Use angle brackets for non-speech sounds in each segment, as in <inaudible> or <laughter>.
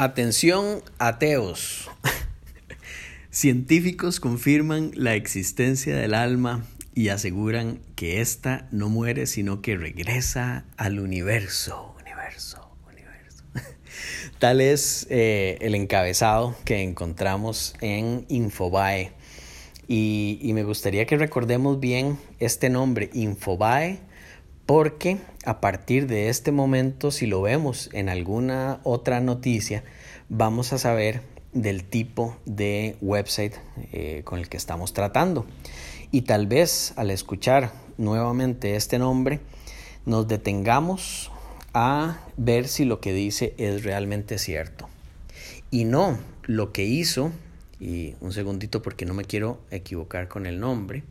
Atención, ateos. <laughs> Científicos confirman la existencia del alma y aseguran que ésta no muere, sino que regresa al universo. <laughs> Tal es eh, el encabezado que encontramos en Infobae. Y me gustaría que recordemos bien este nombre, Infobae, porque a partir de este momento, si lo vemos en alguna otra noticia, vamos a saber del tipo de website eh, con el que estamos tratando. Y tal vez al escuchar nuevamente este nombre, nos detengamos a ver si lo que dice es realmente cierto. Y no lo que hizo, y un segundito porque no me quiero equivocar con el nombre,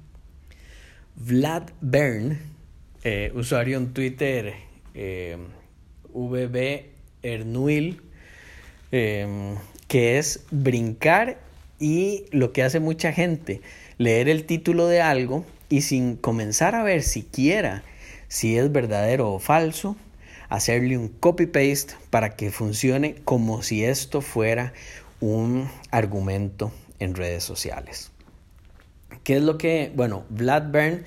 Vlad Bern, eh, usuario en Twitter eh, VB Ernuil, em, que es brincar y lo que hace mucha gente, leer el título de algo y sin comenzar a ver siquiera si es verdadero o falso, hacerle un copy-paste para que funcione como si esto fuera un argumento en redes sociales. ¿Qué es lo que, bueno, Vlad Bern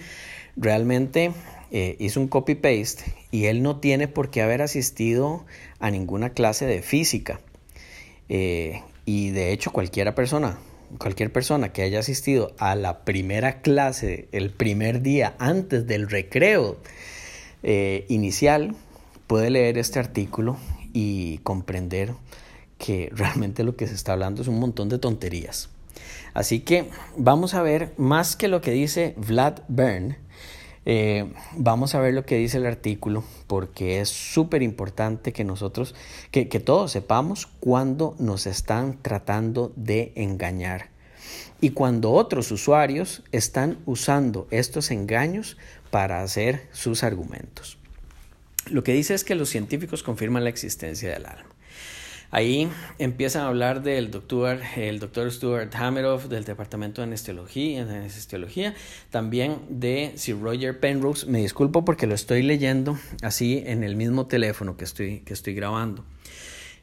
realmente eh, hizo un copy-paste y él no tiene por qué haber asistido a ninguna clase de física. Eh, y de hecho cualquiera persona, cualquier persona que haya asistido a la primera clase, el primer día antes del recreo eh, inicial, puede leer este artículo y comprender que <laughs> realmente lo que se está hablando es un montón de tonterías. Así que vamos a ver más que lo que dice Vlad Bern, eh, vamos a ver lo que dice el artículo porque es súper importante que nosotros, que, que todos sepamos cuando nos están tratando de engañar y cuando otros usuarios están usando estos engaños para hacer sus argumentos. Lo que dice es que los científicos confirman la existencia del alma. Ahí empiezan a hablar del doctor, el doctor Stuart Hameroff del Departamento de Anestesiología, también de Sir Roger Penrose. Me disculpo porque lo estoy leyendo así en el mismo teléfono que estoy, que estoy grabando.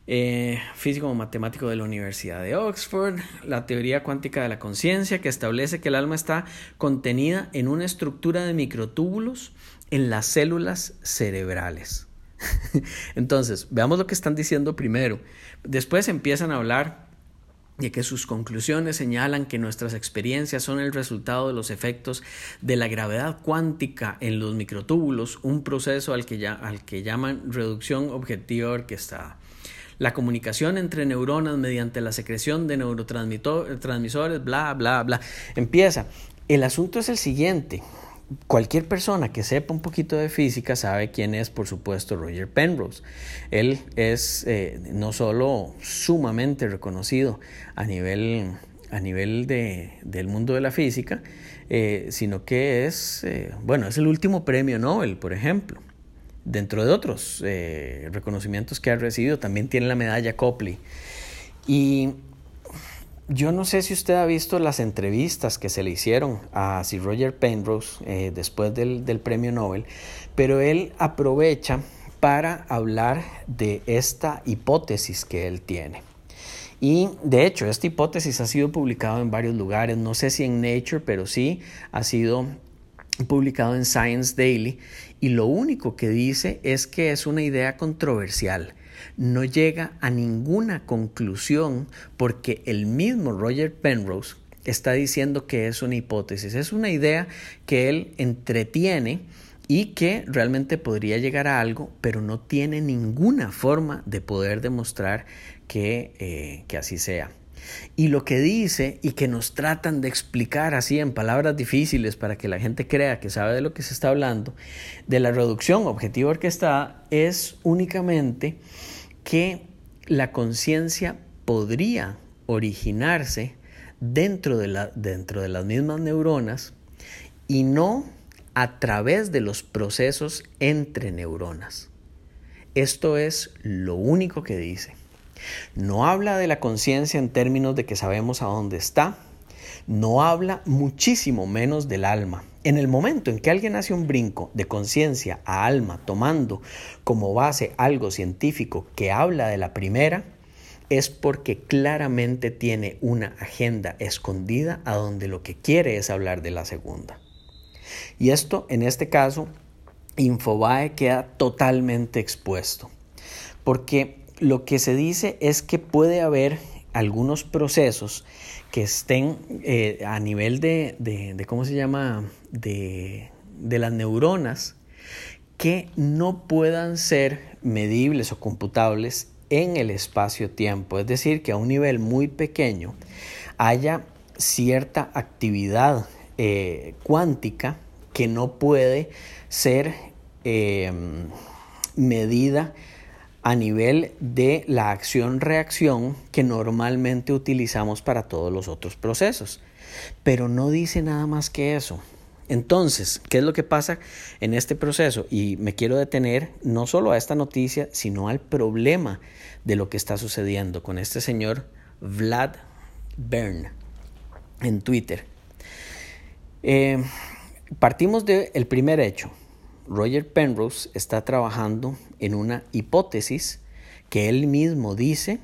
Eh, físico matemático de la Universidad de Oxford, la teoría cuántica de la conciencia que establece que el alma está contenida en una estructura de microtúbulos en las células cerebrales. <laughs> Entonces, veamos lo que están diciendo primero. Después empiezan a hablar de que sus conclusiones señalan que nuestras experiencias son el resultado de los efectos de la gravedad cuántica en los microtúbulos, un proceso al que, al que llaman reducción objetiva orquestada. La comunicación entre neuronas mediante la secreción de neurotransmisores, bla, bla, bla. Empieza. El asunto es el siguiente cualquier persona que sepa un poquito de física sabe quién es, por supuesto, Roger Penrose. Él es eh, no solo sumamente reconocido a nivel, a nivel de, del mundo de la física, eh, sino que es, eh, bueno, es el último premio Nobel, por ejemplo. Dentro de otros reconocimientos que ha recibido, también tiene la medalla Copley. Y yo no sé si usted ha visto las entrevistas que se le hicieron a Sir Roger Penrose eh, después del, del premio Nobel, pero él aprovecha para hablar de esta hipótesis que él tiene. Y de hecho, esta hipótesis ha sido publicada en varios lugares, no sé si en Nature, pero sí ha sido publicado en Science Daily. Y lo único que dice es que es una idea controversial no llega a ninguna conclusión porque el mismo Roger Penrose está diciendo que es una hipótesis, es una idea que él entretiene y que realmente podría llegar a algo, pero no tiene ninguna forma de poder demostrar que, eh, que así sea. Y lo que dice y que nos tratan de explicar así en palabras difíciles para que la gente crea que sabe de lo que se está hablando, de la reducción objetiva orquestada, es únicamente que la conciencia podría originarse dentro de, la, dentro de las mismas neuronas y no a través de los procesos entre neuronas. Esto es lo único que dice. No habla de la conciencia en términos de que sabemos a dónde está, no habla muchísimo menos del alma. En el momento en que alguien hace un brinco de conciencia a alma tomando como base algo científico que habla de la primera, es porque claramente tiene una agenda escondida a donde lo que quiere es hablar de la segunda. Y esto, en este caso, Infobae queda totalmente expuesto, porque lo que se dice es que puede haber algunos procesos que estén eh, a nivel de, de, ¿cómo se llama?, de, de las neuronas, que no puedan ser medibles o computables en el espacio-tiempo. Es decir, que a un nivel muy pequeño haya cierta actividad eh, cuántica que no puede ser eh, medida a nivel de la acción-reacción que normalmente utilizamos para todos los otros procesos. Pero no dice nada más que eso. Entonces, ¿qué es lo que pasa en este proceso? Y me quiero detener no solo a esta noticia, sino al problema de lo que está sucediendo con este señor Vlad Bern en Twitter. Eh, partimos del primer hecho. Roger Penrose está trabajando en una hipótesis que él mismo dice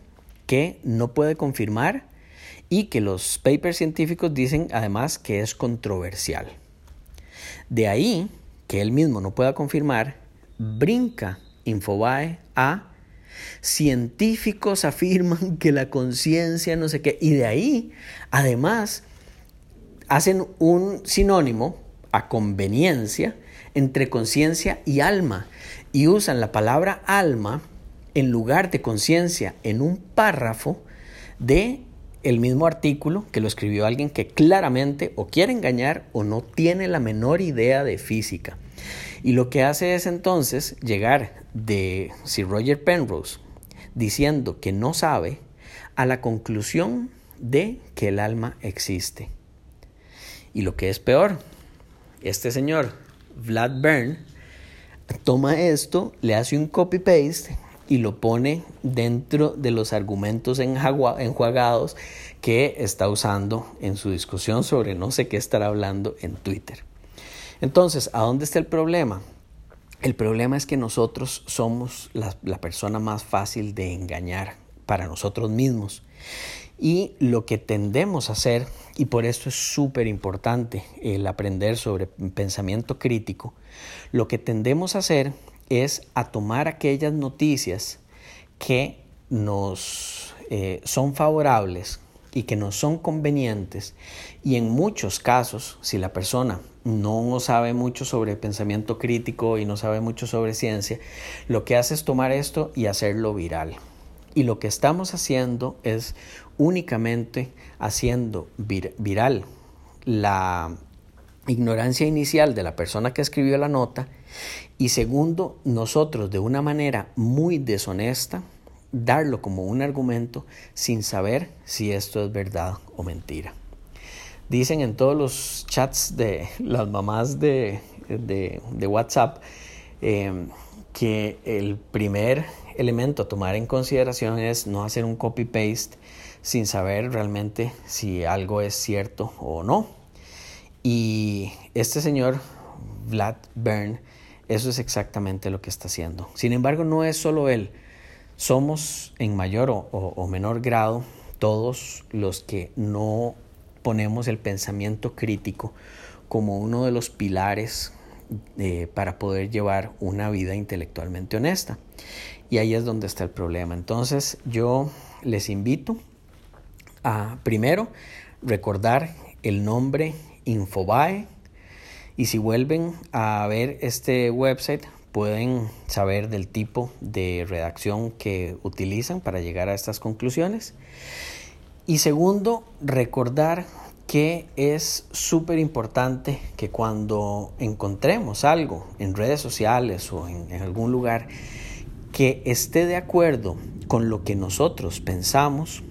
que no puede confirmar y que los papers científicos dicen además que es controversial. De ahí que él mismo no pueda confirmar, brinca Infobae a científicos afirman que la conciencia no sé qué, y de ahí además hacen un sinónimo a conveniencia entre conciencia y alma y usan la palabra alma en lugar de conciencia en un párrafo de el mismo artículo que lo escribió alguien que claramente o quiere engañar o no tiene la menor idea de física. Y lo que hace es entonces llegar de Sir Roger Penrose diciendo que no sabe a la conclusión de que el alma existe. Y lo que es peor, este señor, Vlad Bern, toma esto, le hace un copy-paste y lo pone dentro de los argumentos enjuagados que está usando en su discusión sobre no sé qué estará hablando en Twitter. Entonces, ¿a dónde está el problema? El problema es que nosotros somos la, la persona más fácil de engañar para nosotros mismos. Y lo que tendemos a hacer, y por eso es súper importante el aprender sobre pensamiento crítico, lo que tendemos a hacer es a tomar aquellas noticias que nos eh, son favorables y que nos son convenientes y en muchos casos, si la persona no sabe mucho sobre pensamiento crítico y no sabe mucho sobre ciencia, lo que hace es tomar esto y hacerlo viral. Y lo que estamos haciendo es únicamente haciendo viral la ignorancia inicial de la persona que escribió la nota y segundo, nosotros de una manera muy deshonesta, darlo como un argumento sin saber si esto es verdad o mentira. Dicen en todos los chats de <laughs> las mamás de, WhatsApp eh, que el primer elemento a tomar en consideración es no hacer un copy-paste sin saber realmente si algo es cierto o no. Y este señor, Vlad Bern, eso es exactamente lo que está haciendo. Sin embargo, no es solo él. Somos en mayor o, menor grado todos los que no ponemos el pensamiento crítico como uno de los pilares eh, para poder llevar una vida intelectualmente honesta. Y ahí es donde está el problema. Entonces yo les invito a primero recordar el nombre Infobae y si vuelven a ver este website, pueden saber del tipo de redacción que utilizan para llegar a estas conclusiones. Y segundo, recordar que es súper importante que cuando encontremos algo en redes sociales o en, en, algún lugar que esté de acuerdo con lo que nosotros pensamos,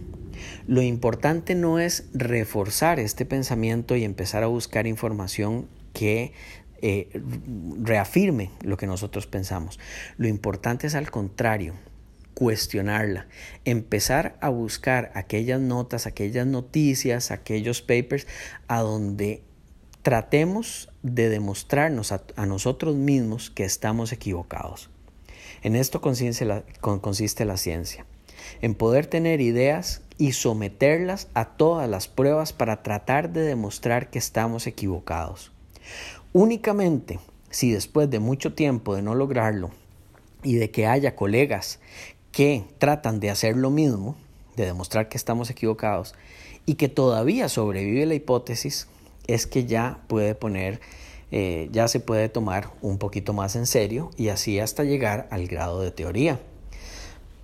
lo importante no es reforzar este pensamiento y empezar a buscar información que eh, reafirme lo que nosotros pensamos. Lo importante es al contrario, cuestionarla, empezar a buscar aquellas notas, aquellas noticias, aquellos papers a donde tratemos de demostrarnos a, nosotros mismos que estamos equivocados. En esto consiste la, ciencia. en poder tener ideas y someterlas a todas las pruebas para tratar de demostrar que estamos equivocados. Únicamente si después de mucho tiempo de no lograrlo y de que haya colegas que tratan de hacer lo mismo, de demostrar que estamos equivocados, y que todavía sobrevive la hipótesis, es que ya puede poner, eh, ya se puede tomar un poquito más en serio y así hasta llegar al grado de teoría.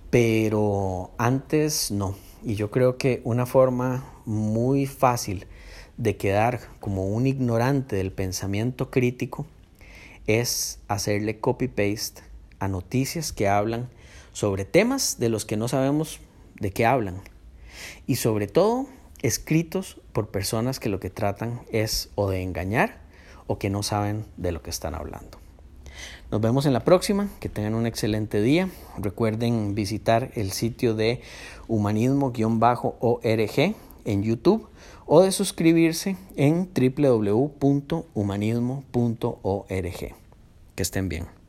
Pero antes no. Y yo creo que una forma muy fácil de quedar como un ignorante del pensamiento crítico es hacerle copy-paste a noticias que hablan sobre temas de los que no sabemos de qué hablan. Y sobre todo escritos por personas que lo que tratan es o de engañar o que no saben de lo que están hablando. Nos vemos en la próxima, que tengan un excelente día. Recuerden visitar el sitio de humanismo-org en YouTube o de suscribirse en www.humanismo.org. Que estén bien.